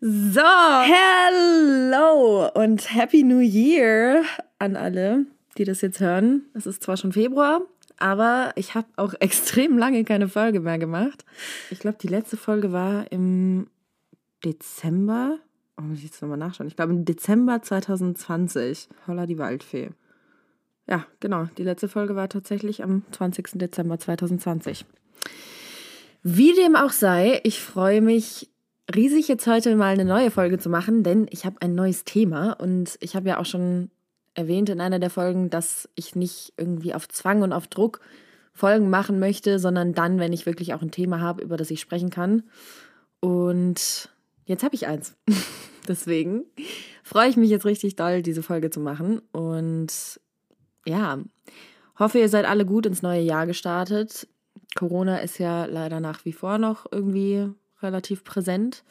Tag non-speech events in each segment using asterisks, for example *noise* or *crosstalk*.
So, hello und Happy New Year an alle, die das jetzt hören. Es ist zwar schon Februar, aber ich habe auch *laughs* extrem lange keine Folge mehr gemacht. Ich glaube, die letzte Folge war im Dezember. Oh, muss ich jetzt nochmal nachschauen. Ich glaube, im Dezember 2020. Holla die Waldfee. Ja, genau. Die letzte Folge war tatsächlich am 20. Dezember 2020. Wie dem auch sei, ich freue mich riesig, jetzt heute mal eine neue Folge zu machen, denn ich habe ein neues Thema und ich habe ja auch schon erwähnt in einer der Folgen, dass ich nicht irgendwie auf Zwang und auf Druck Folgen machen möchte, sondern dann, wenn ich wirklich auch ein Thema habe, über das ich sprechen kann. Und jetzt habe ich eins. *laughs* Deswegen freue ich mich jetzt richtig doll, diese Folge zu machen. Und ja, hoffe, ihr seid alle gut ins neue Jahr gestartet. Corona ist ja leider nach wie vor noch irgendwie relativ präsent.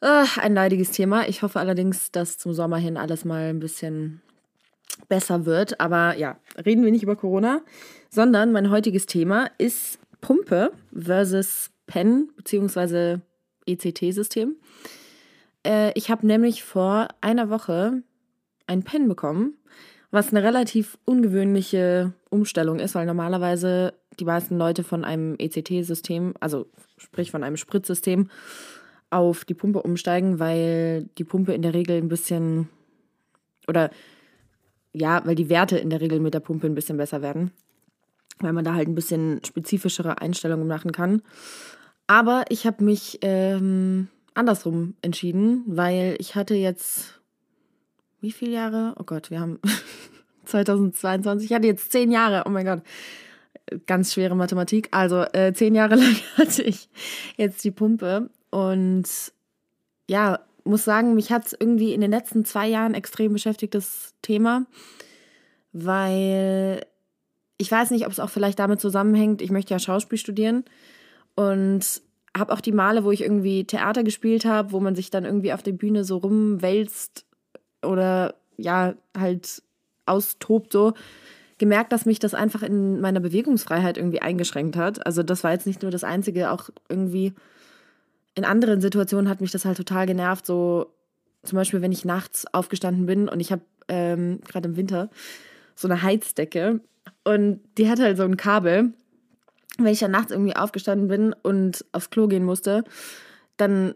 Äh, ein leidiges Thema. Ich hoffe allerdings, dass zum Sommer hin alles mal ein bisschen besser wird. Aber ja, reden wir nicht über Corona, sondern mein heutiges Thema ist Pumpe versus Pen bzw. ECT-System. Äh, ich habe nämlich vor einer Woche ein Pen bekommen, was eine relativ ungewöhnliche Umstellung ist, weil normalerweise die meisten Leute von einem ECT-System, also sprich von einem Spritzsystem, auf die Pumpe umsteigen, weil die Pumpe in der Regel ein bisschen oder ja, weil die Werte in der Regel mit der Pumpe ein bisschen besser werden, weil man da halt ein bisschen spezifischere Einstellungen machen kann. Aber ich habe mich ähm, andersrum entschieden, weil ich hatte jetzt wie viele Jahre? Oh Gott, wir haben *laughs* 2022. Ich hatte jetzt zehn Jahre. Oh mein Gott ganz schwere Mathematik. Also äh, zehn Jahre *laughs* lang hatte ich jetzt die Pumpe und ja, muss sagen, mich hat es irgendwie in den letzten zwei Jahren extrem beschäftigt, das Thema, weil ich weiß nicht, ob es auch vielleicht damit zusammenhängt, ich möchte ja Schauspiel studieren und habe auch die Male, wo ich irgendwie Theater gespielt habe, wo man sich dann irgendwie auf der Bühne so rumwälzt oder ja, halt austobt so, gemerkt, dass mich das einfach in meiner Bewegungsfreiheit irgendwie eingeschränkt hat. Also das war jetzt nicht nur das Einzige, auch irgendwie in anderen Situationen hat mich das halt total genervt. So zum Beispiel, wenn ich nachts aufgestanden bin und ich habe ähm, gerade im Winter so eine Heizdecke und die hat halt so ein Kabel. Wenn ich dann nachts irgendwie aufgestanden bin und aufs Klo gehen musste, dann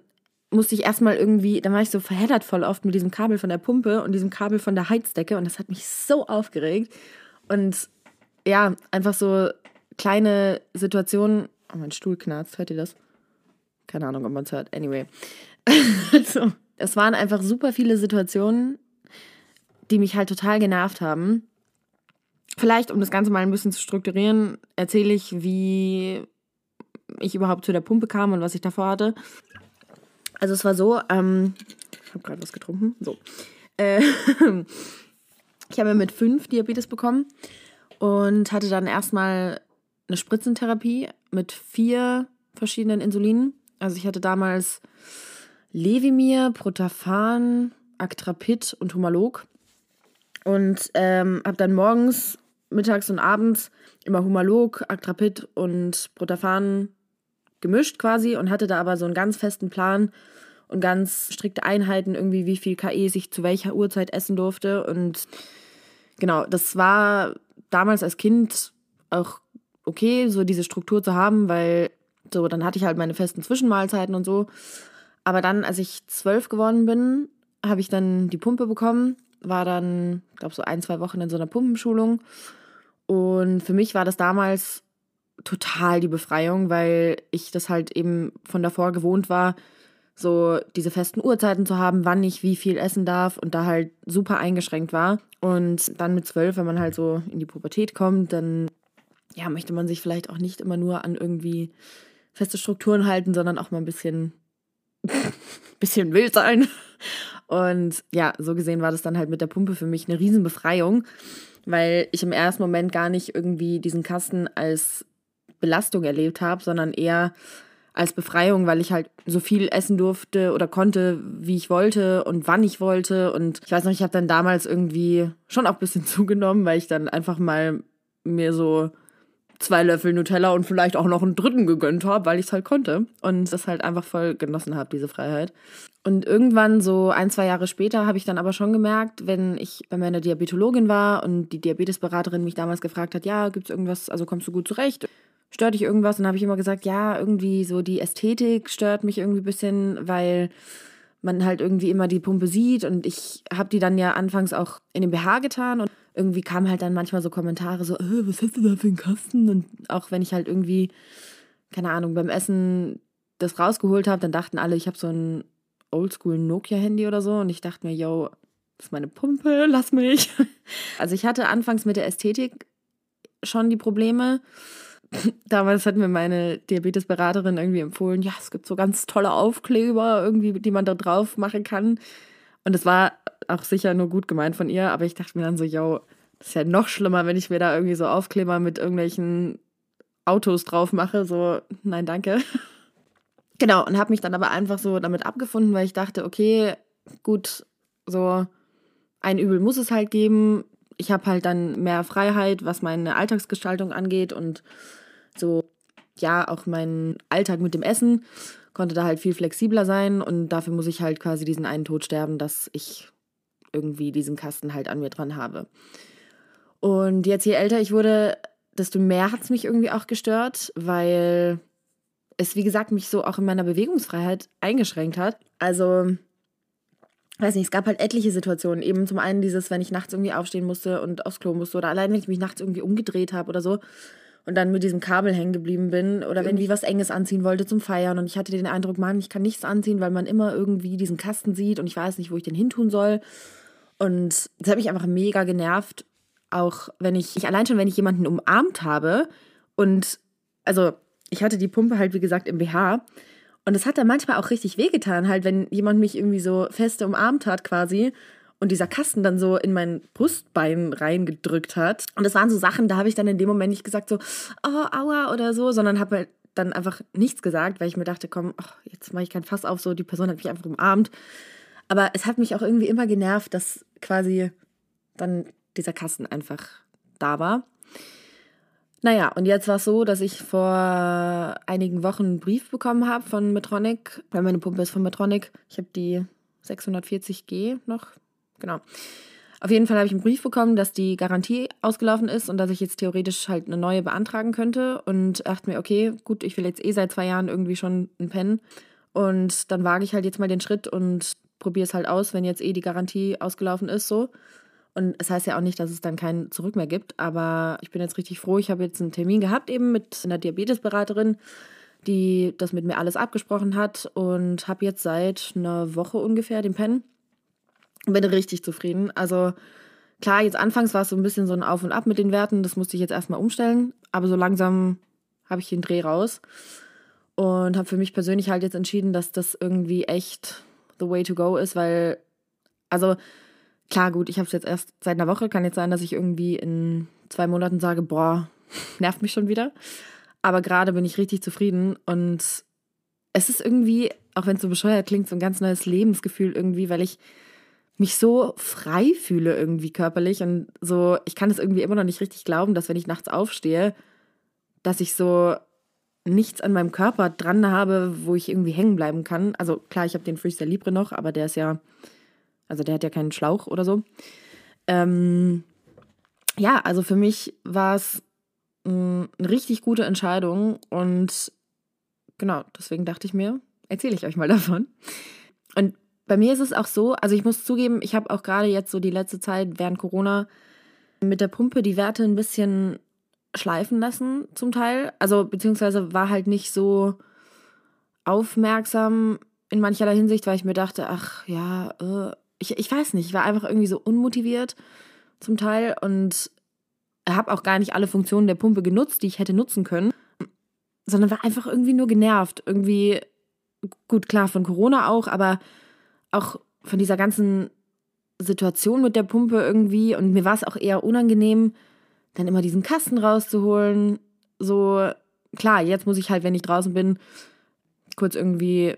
musste ich erstmal irgendwie, dann war ich so verheddert voll oft mit diesem Kabel von der Pumpe und diesem Kabel von der Heizdecke und das hat mich so aufgeregt. Und ja, einfach so kleine Situationen. Oh, mein Stuhl knarzt, hört ihr das? Keine Ahnung, ob man es hört. Anyway. *laughs* also, es waren einfach super viele Situationen, die mich halt total genervt haben. Vielleicht, um das Ganze mal ein bisschen zu strukturieren, erzähle ich, wie ich überhaupt zu der Pumpe kam und was ich davor hatte. Also es war so, ähm, ich habe gerade was getrunken. So. Äh, *laughs* Ich habe mit fünf Diabetes bekommen und hatte dann erstmal eine Spritzentherapie mit vier verschiedenen Insulinen. Also ich hatte damals Levimir, Protafan, Actrapid und Humalog. Und ähm, habe dann morgens, mittags und abends immer Humalog, Actrapid und Protafan gemischt quasi und hatte da aber so einen ganz festen Plan und ganz strikte Einheiten, irgendwie wie viel KE ich zu welcher Uhrzeit essen durfte. Und genau, das war damals als Kind auch okay, so diese Struktur zu haben, weil so, dann hatte ich halt meine festen Zwischenmahlzeiten und so. Aber dann, als ich zwölf geworden bin, habe ich dann die Pumpe bekommen, war dann, glaube so ein, zwei Wochen in so einer Pumpenschulung. Und für mich war das damals total die Befreiung, weil ich das halt eben von davor gewohnt war, so diese festen Uhrzeiten zu haben, wann ich wie viel essen darf und da halt super eingeschränkt war. Und dann mit zwölf, wenn man halt so in die Pubertät kommt, dann ja, möchte man sich vielleicht auch nicht immer nur an irgendwie feste Strukturen halten, sondern auch mal ein bisschen, *laughs* bisschen wild sein. Und ja, so gesehen war das dann halt mit der Pumpe für mich eine Riesenbefreiung, weil ich im ersten Moment gar nicht irgendwie diesen Kasten als Belastung erlebt habe, sondern eher als Befreiung, weil ich halt so viel essen durfte oder konnte, wie ich wollte und wann ich wollte. Und ich weiß noch, ich habe dann damals irgendwie schon auch ein bisschen *laughs* zugenommen, weil ich dann einfach mal mir so zwei Löffel Nutella und vielleicht auch noch einen dritten gegönnt habe, weil ich es halt konnte und das halt einfach voll genossen habe, diese Freiheit. Und irgendwann, so ein, zwei Jahre später, habe ich dann aber schon gemerkt, wenn ich bei meiner Diabetologin war und die Diabetesberaterin mich damals gefragt hat, ja, gibt es irgendwas, also kommst du gut zurecht? Stört dich irgendwas? Und dann habe ich immer gesagt, ja, irgendwie so die Ästhetik stört mich irgendwie ein bisschen, weil man halt irgendwie immer die Pumpe sieht und ich habe die dann ja anfangs auch in den BH getan und irgendwie kamen halt dann manchmal so Kommentare so, äh, was hast du da für einen Kasten? Und auch wenn ich halt irgendwie, keine Ahnung, beim Essen das rausgeholt habe, dann dachten alle, ich habe so ein Oldschool Nokia-Handy oder so und ich dachte mir, yo, das ist meine Pumpe, lass mich. *laughs* Also ich hatte anfangs mit der Ästhetik schon die Probleme *laughs* damals hat mir meine Diabetesberaterin irgendwie empfohlen, ja, es gibt so ganz tolle Aufkleber irgendwie, die man da drauf machen kann. Und es war auch sicher nur gut gemeint von ihr, aber ich dachte mir dann so, yo, das ist ja noch schlimmer, wenn ich mir da irgendwie so Aufkleber mit irgendwelchen Autos drauf mache. So, nein, danke. *laughs* Genau, und habe mich dann aber einfach so damit abgefunden, weil ich dachte, okay, gut, so ein Übel muss es halt geben. Ich habe halt dann mehr Freiheit, was meine Alltagsgestaltung angeht und so, ja, auch mein Alltag mit dem Essen konnte da halt viel flexibler sein und dafür muss ich halt quasi diesen einen Tod sterben, dass ich irgendwie diesen Kasten halt an mir dran habe. Und jetzt je älter ich wurde, desto mehr hat es mich irgendwie auch gestört, weil es, wie gesagt, mich so auch in meiner Bewegungsfreiheit eingeschränkt hat. Also, weiß nicht, es gab halt etliche Situationen. Eben zum einen dieses, wenn ich nachts irgendwie aufstehen musste und aufs Klo musste oder allein, wenn ich mich nachts irgendwie umgedreht habe oder so, und dann mit diesem Kabel hängen geblieben bin oder wenn ich was Enges anziehen wollte zum Feiern. Und ich hatte den Eindruck, Mann, ich kann nichts anziehen, weil man immer irgendwie diesen Kasten sieht und ich weiß nicht, wo ich den hintun soll. Und das hat mich einfach mega genervt, auch wenn ich, ich allein schon, wenn ich jemanden umarmt habe und also ich hatte die Pumpe halt wie gesagt im BH und es hat dann manchmal auch richtig wehgetan, halt wenn jemand mich irgendwie so feste umarmt hat quasi und dieser Kasten dann so in mein Brustbein reingedrückt hat. Und das waren so Sachen, da habe ich dann in dem Moment nicht gesagt so, oh, aua oder so, sondern habe halt dann einfach nichts gesagt, weil ich mir dachte, komm, oh, jetzt mache ich kein Fass auf, so die Person hat mich einfach umarmt. Aber es hat mich auch irgendwie immer genervt, dass quasi dann dieser Kasten einfach da war. Naja, und jetzt war es so, dass ich vor einigen Wochen einen Brief bekommen habe von Metronic, weil meine Pumpe ist von Metronic. Ich habe die 640G noch Genau. Auf jeden Fall habe ich einen Brief bekommen, dass die Garantie ausgelaufen ist und dass ich jetzt theoretisch halt eine neue beantragen könnte. Und dachte mir, okay, gut, ich will jetzt eh seit zwei Jahren irgendwie schon einen Pen. Und dann wage ich halt jetzt mal den Schritt und probiere es halt aus, wenn jetzt eh die Garantie ausgelaufen ist, so. Und es heißt ja auch nicht, dass es dann kein Zurück mehr gibt, aber ich bin jetzt richtig froh. Ich habe jetzt einen Termin gehabt eben mit einer Diabetesberaterin, die das mit mir alles abgesprochen hat und habe jetzt seit einer Woche ungefähr den Pen bin richtig zufrieden. Also klar, jetzt anfangs war es so ein bisschen so ein Auf und Ab mit den Werten. Das musste ich jetzt erstmal umstellen. Aber so langsam habe ich den Dreh raus. Und habe für mich persönlich halt jetzt entschieden, dass das irgendwie echt the way to go ist, weil, also klar, gut, ich habe es jetzt erst seit einer Woche. Kann jetzt sein, dass ich irgendwie in zwei Monaten sage, boah, *laughs* nervt mich schon wieder. Aber gerade bin ich richtig zufrieden und es ist irgendwie, auch wenn es so bescheuert klingt, so ein ganz neues Lebensgefühl irgendwie, weil ich mich so frei fühle irgendwie körperlich und so, ich kann es irgendwie immer noch nicht richtig glauben, dass wenn ich nachts aufstehe, dass ich so nichts an meinem Körper dran habe, wo ich irgendwie hängen bleiben kann. Also klar, ich habe den Freestyle Libre noch, aber der ist ja, also der hat ja keinen Schlauch oder so. Ähm, ja, also für mich war es eine richtig gute Entscheidung und genau, deswegen dachte ich mir, erzähle ich euch mal davon. Und bei mir ist es auch so, also ich muss zugeben, ich habe auch gerade jetzt so die letzte Zeit während Corona mit der Pumpe die Werte ein bisschen schleifen lassen zum Teil. Also beziehungsweise war halt nicht so aufmerksam in mancherlei Hinsicht, weil ich mir dachte, ach ja, äh, ich, ich weiß nicht, ich war einfach irgendwie so unmotiviert zum Teil und habe auch gar nicht alle Funktionen der Pumpe genutzt, die ich hätte nutzen können, sondern war einfach irgendwie nur genervt. Irgendwie, gut, klar, von Corona auch, aber auch von dieser ganzen Situation mit der Pumpe irgendwie und mir war es auch eher unangenehm, dann immer diesen Kasten rauszuholen. So, klar, jetzt muss ich halt, wenn ich draußen bin, kurz irgendwie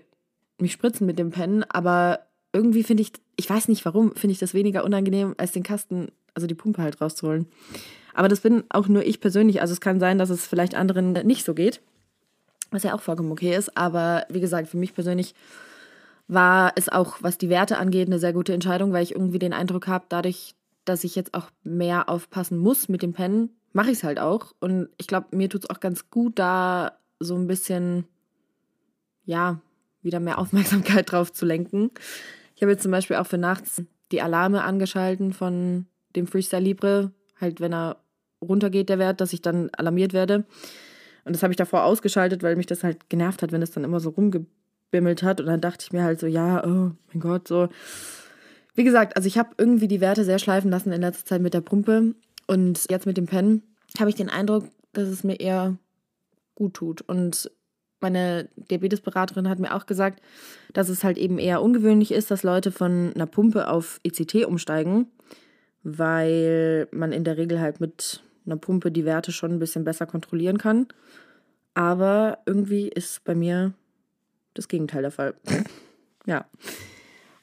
mich spritzen mit dem Pen, aber irgendwie finde ich, ich weiß nicht warum, finde ich das weniger unangenehm, als den Kasten, also die Pumpe halt rauszuholen. Aber das bin auch nur ich persönlich. Also es kann sein, dass es vielleicht anderen nicht so geht. Was ja auch vollkommen okay ist. Aber wie gesagt, für mich persönlich war es auch, was die Werte angeht, eine sehr gute Entscheidung, weil ich irgendwie den Eindruck habe, dadurch, dass ich jetzt auch mehr aufpassen muss mit dem Pennen, mache ich es halt auch. Und ich glaube, mir tut es auch ganz gut, da so ein bisschen, ja, wieder mehr *laughs* Aufmerksamkeit drauf zu lenken. Ich habe jetzt zum Beispiel auch für nachts die Alarme angeschalten von dem Freestyle Libre, halt wenn er runtergeht, der Wert, dass ich dann alarmiert werde. Und das habe ich davor ausgeschaltet, weil mich das halt genervt hat, wenn es dann immer so rumgebimmelt hat. Und dann dachte ich mir halt so, ja, oh mein Gott, so. Wie gesagt, also ich habe irgendwie die Werte sehr schleifen lassen in letzter Zeit mit der Pumpe. Und jetzt mit dem Pen habe ich den Eindruck, dass es mir eher gut tut. Und meine Diabetesberaterin hat mir auch gesagt, dass es halt eben eher ungewöhnlich ist, dass Leute von einer Pumpe auf ECT umsteigen, weil man in der Regel halt mit einer Pumpe die Werte schon ein bisschen besser kontrollieren kann. Aber irgendwie ist bei mir das Gegenteil der Fall. *laughs* ja.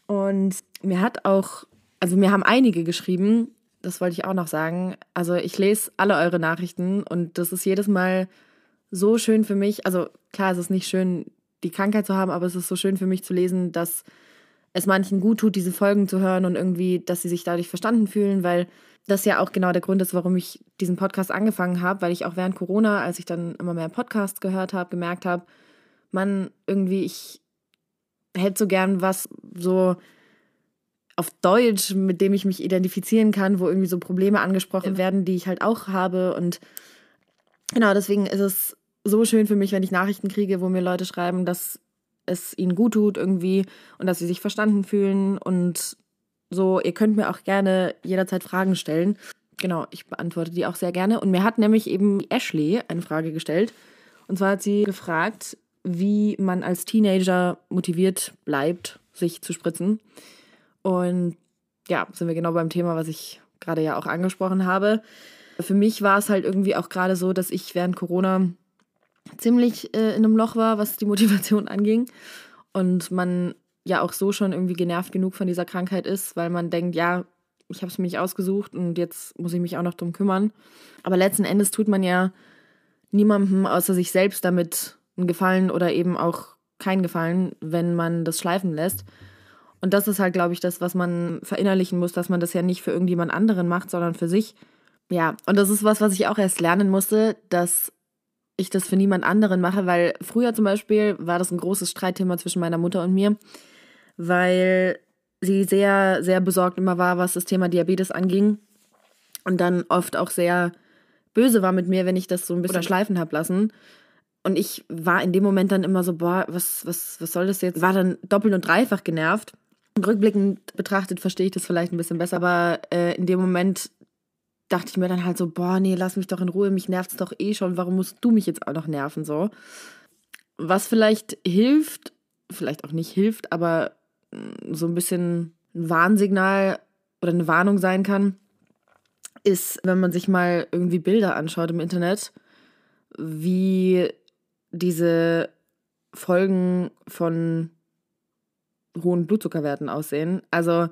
Und mir hat auch, also mir haben einige geschrieben, das wollte ich auch noch sagen. Also ich lese alle eure Nachrichten und das ist jedes Mal so schön für mich. Also klar, es ist nicht schön, die Krankheit zu haben, aber es ist so schön für mich zu lesen, dass es manchen gut tut, diese Folgen zu hören und irgendwie, dass sie sich dadurch verstanden fühlen, weil das ja auch genau der Grund ist, warum ich diesen Podcast angefangen habe, weil ich auch während Corona, als ich dann immer mehr Podcasts gehört habe, gemerkt habe, man irgendwie, ich hätte so gern was so auf Deutsch, mit dem ich mich identifizieren kann, wo irgendwie so Probleme angesprochen werden, die ich halt auch habe. Und genau, deswegen ist es so schön für mich, wenn ich Nachrichten kriege, wo mir Leute schreiben, dass es ihnen gut tut irgendwie und dass sie sich verstanden fühlen. Und so, ihr könnt mir auch gerne jederzeit Fragen stellen. Genau, ich beantworte die auch sehr gerne. Und mir hat nämlich eben Ashley eine Frage gestellt. Und zwar hat sie gefragt, wie man als Teenager motiviert bleibt, sich zu spritzen. Und ja, sind wir genau beim Thema, was ich gerade ja auch angesprochen habe. Für mich war es halt irgendwie auch gerade so, dass ich während Corona ziemlich äh, in einem Loch war, was die Motivation *laughs* anging. Und man ja auch so schon irgendwie genervt genug von dieser Krankheit ist, weil man denkt, ja, ich habe es mir nicht ausgesucht und jetzt muss ich mich auch noch drum kümmern. Aber letzten Endes tut man ja niemandem außer sich selbst damit einen Gefallen oder eben auch keinen Gefallen, wenn man das schleifen lässt. Und das ist halt, glaube ich, das, was man verinnerlichen muss, dass man das ja nicht für irgendjemand anderen macht, sondern für sich. Ja, und das ist was, was ich auch erst lernen musste, dass ich das für niemand anderen mache, weil früher zum Beispiel war das ein großes Streitthema zwischen meiner Mutter und mir, weil sie sehr, sehr besorgt immer war, was das Thema Diabetes anging und dann oft auch sehr böse war mit mir, wenn ich das so ein bisschen schleifen habe lassen. Und ich war in dem Moment dann immer so, boah, was, was, was soll das jetzt? War dann doppelt und dreifach genervt. Rückblickend betrachtet verstehe ich das vielleicht ein bisschen besser, aber äh, in dem Moment dachte ich mir dann halt so, boah, nee, lass mich doch in Ruhe, mich nervt es doch eh schon, warum musst du mich jetzt auch noch nerven so? Was vielleicht hilft, vielleicht auch nicht hilft, aber mm, so ein bisschen ein Warnsignal oder eine Warnung sein kann, ist, wenn man sich mal irgendwie Bilder anschaut im Internet, wie diese Folgen von hohen Blutzuckerwerten aussehen. Also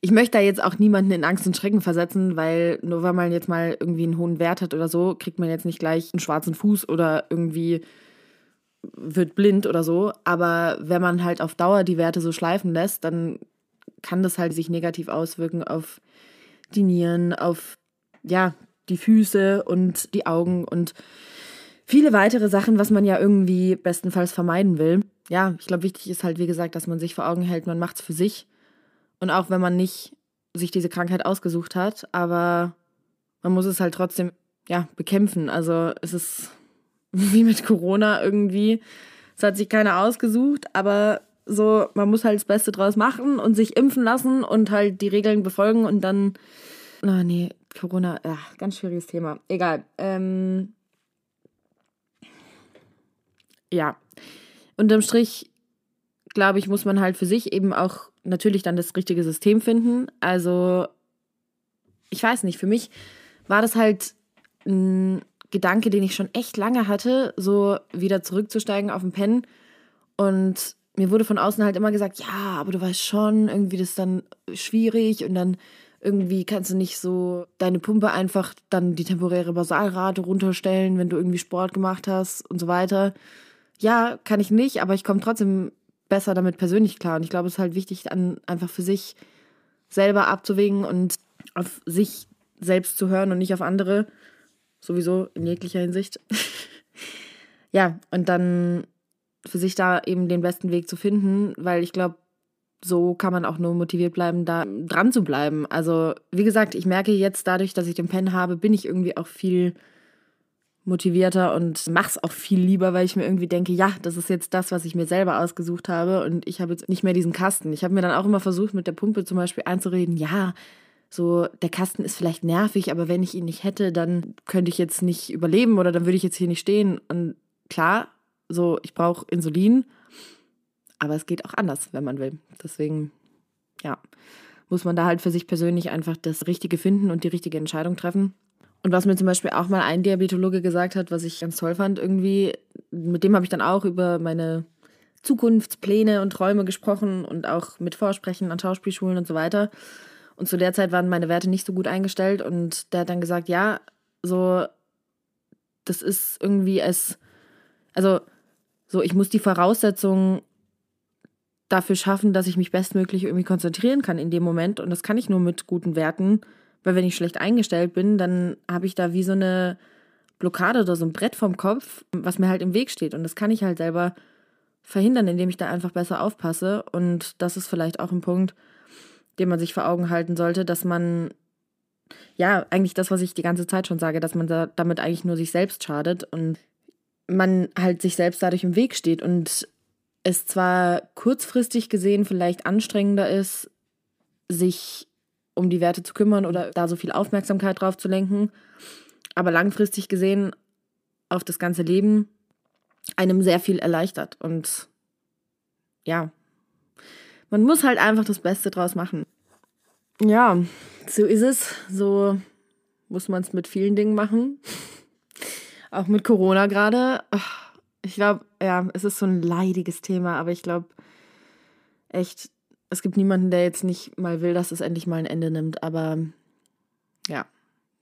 ich möchte da jetzt auch niemanden in Angst und Schrecken versetzen, weil nur weil man jetzt mal irgendwie einen hohen Wert hat oder so, kriegt man jetzt nicht gleich einen schwarzen Fuß oder irgendwie wird blind oder so. Aber wenn man halt auf Dauer die Werte so schleifen lässt, dann kann das halt sich negativ auswirken auf die Nieren, auf ja, die Füße und die Augen und viele weitere Sachen, was man ja irgendwie bestenfalls vermeiden will ja, ich glaube, wichtig ist halt, wie gesagt, dass man sich vor Augen hält, man macht es für sich. Und auch wenn man nicht sich diese Krankheit ausgesucht hat, aber man muss es halt trotzdem, ja, bekämpfen. Also es ist *laughs* wie mit Corona irgendwie. Es hat sich keiner ausgesucht, aber so, man muss halt das Beste draus machen und sich impfen lassen und halt die Regeln befolgen und dann. Oh, nee, Corona, ja, ganz schwieriges Thema. Egal. Ähm, ja, unterm Strich, glaube ich, muss man halt für sich eben auch natürlich dann das richtige System finden. Also, ich weiß nicht, für mich war das halt ein Gedanke, den ich schon echt lange hatte, so wieder zurückzusteigen auf den Pen. Und mir wurde von außen halt immer gesagt, ja, aber du weißt schon, irgendwie das ist dann schwierig und dann irgendwie kannst du nicht so deine Pumpe einfach dann die temporäre Basalrate runterstellen, wenn du irgendwie Sport gemacht hast und so weiter. Ja, kann ich nicht, aber ich komme trotzdem besser damit persönlich klar. Und ich glaube, es ist halt wichtig, dann einfach für sich selber abzuwägen und auf sich selbst zu hören und nicht auf andere. Sowieso in jeglicher Hinsicht. *laughs* ja, und dann für sich da eben den besten Weg zu finden, weil ich glaube, so kann man auch nur motiviert bleiben, da dran zu bleiben. Also, wie gesagt, ich merke jetzt dadurch, dass ich den Pen habe, bin ich irgendwie auch viel motivierter und mach's auch viel lieber, weil ich mir irgendwie denke, ja, das ist jetzt das, was ich mir selber ausgesucht habe und ich habe jetzt nicht mehr diesen Kasten. Ich habe mir dann auch immer versucht, mit der Pumpe zum Beispiel einzureden, ja, so der Kasten ist vielleicht nervig, aber wenn ich ihn nicht hätte, dann könnte ich jetzt nicht überleben oder dann würde ich jetzt hier nicht stehen. Und klar, so ich brauche Insulin, aber es geht auch anders, wenn man will. Deswegen, ja, muss man da halt für sich persönlich einfach das Richtige finden und die richtige Entscheidung treffen. Und was mir zum Beispiel auch mal ein Diabetologe gesagt hat, was ich ganz toll fand, irgendwie, mit dem habe ich dann auch über meine Zukunftspläne und Träume gesprochen und auch mit Vorsprechen an Schauspielschulen und so weiter. Und zu der Zeit waren meine Werte nicht so gut eingestellt und der hat dann gesagt, ja, so, das ist irgendwie es, also, so, ich muss die Voraussetzungen dafür schaffen, dass ich mich bestmöglich irgendwie konzentrieren kann in dem Moment und das kann ich nur mit guten Werten weil wenn ich schlecht eingestellt bin, dann habe ich da wie so eine Blockade oder so ein Brett vom Kopf, was mir halt im Weg steht. Und das kann ich halt selber verhindern, indem ich da einfach besser aufpasse. Und das ist vielleicht auch ein Punkt, den man sich vor Augen halten sollte, dass man, ja, eigentlich das, was ich die ganze Zeit schon sage, dass man da damit eigentlich nur sich selbst schadet und man halt sich selbst dadurch im Weg steht und es zwar kurzfristig gesehen vielleicht anstrengender ist, sich um die Werte zu kümmern oder da so viel Aufmerksamkeit drauf zu lenken. Aber langfristig gesehen auf das ganze Leben einem sehr viel erleichtert. Und ja, man muss halt einfach das Beste draus machen. Ja, so ist es. So muss man es mit vielen Dingen machen. *laughs* Auch mit Corona gerade. Ich glaube, ja, es ist so ein leidiges Thema, aber ich glaube echt, es gibt niemanden, der jetzt nicht mal will, dass es endlich mal ein Ende nimmt. Aber ja,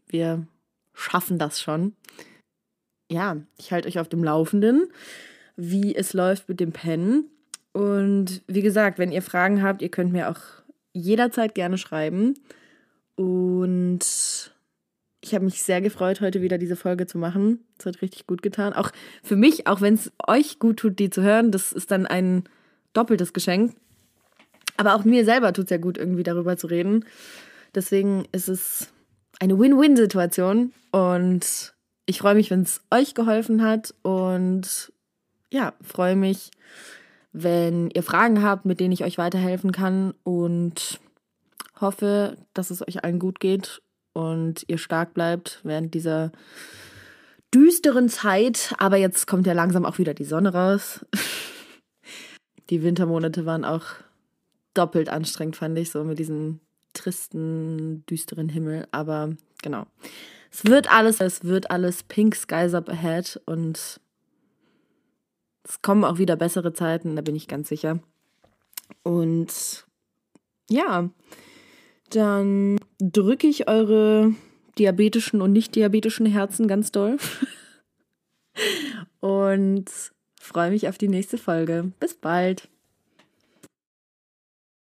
wir schaffen das schon. Ja, ich halte euch auf dem Laufenden, wie es läuft mit dem Pen. Und wie gesagt, wenn ihr Fragen habt, ihr könnt mir auch jederzeit gerne schreiben. Und ich habe mich sehr gefreut, heute wieder diese Folge zu machen. Es hat richtig gut getan. Auch für mich, auch wenn es euch gut tut, die zu hören, das ist dann ein doppeltes Geschenk. Aber auch mir selber tut es ja gut, irgendwie darüber zu reden. Deswegen ist es eine Win-Win-Situation und ich freue mich, wenn es euch geholfen hat und ja, freue mich, wenn ihr Fragen habt, mit denen ich euch weiterhelfen kann und hoffe, dass es euch allen gut geht und ihr stark bleibt während dieser düsteren Zeit. Aber jetzt kommt ja langsam auch wieder die Sonne raus. *laughs* Die Wintermonate waren auch doppelt anstrengend, fand ich, so mit diesem tristen, düsteren Himmel. Aber genau. Es wird alles, es wird alles Pink Skies Up Ahead und es kommen auch wieder bessere Zeiten, da bin ich ganz sicher. Und ja, dann drücke ich eure diabetischen und nicht diabetischen Herzen ganz doll. *laughs* und freue mich auf die nächste Folge. Bis bald.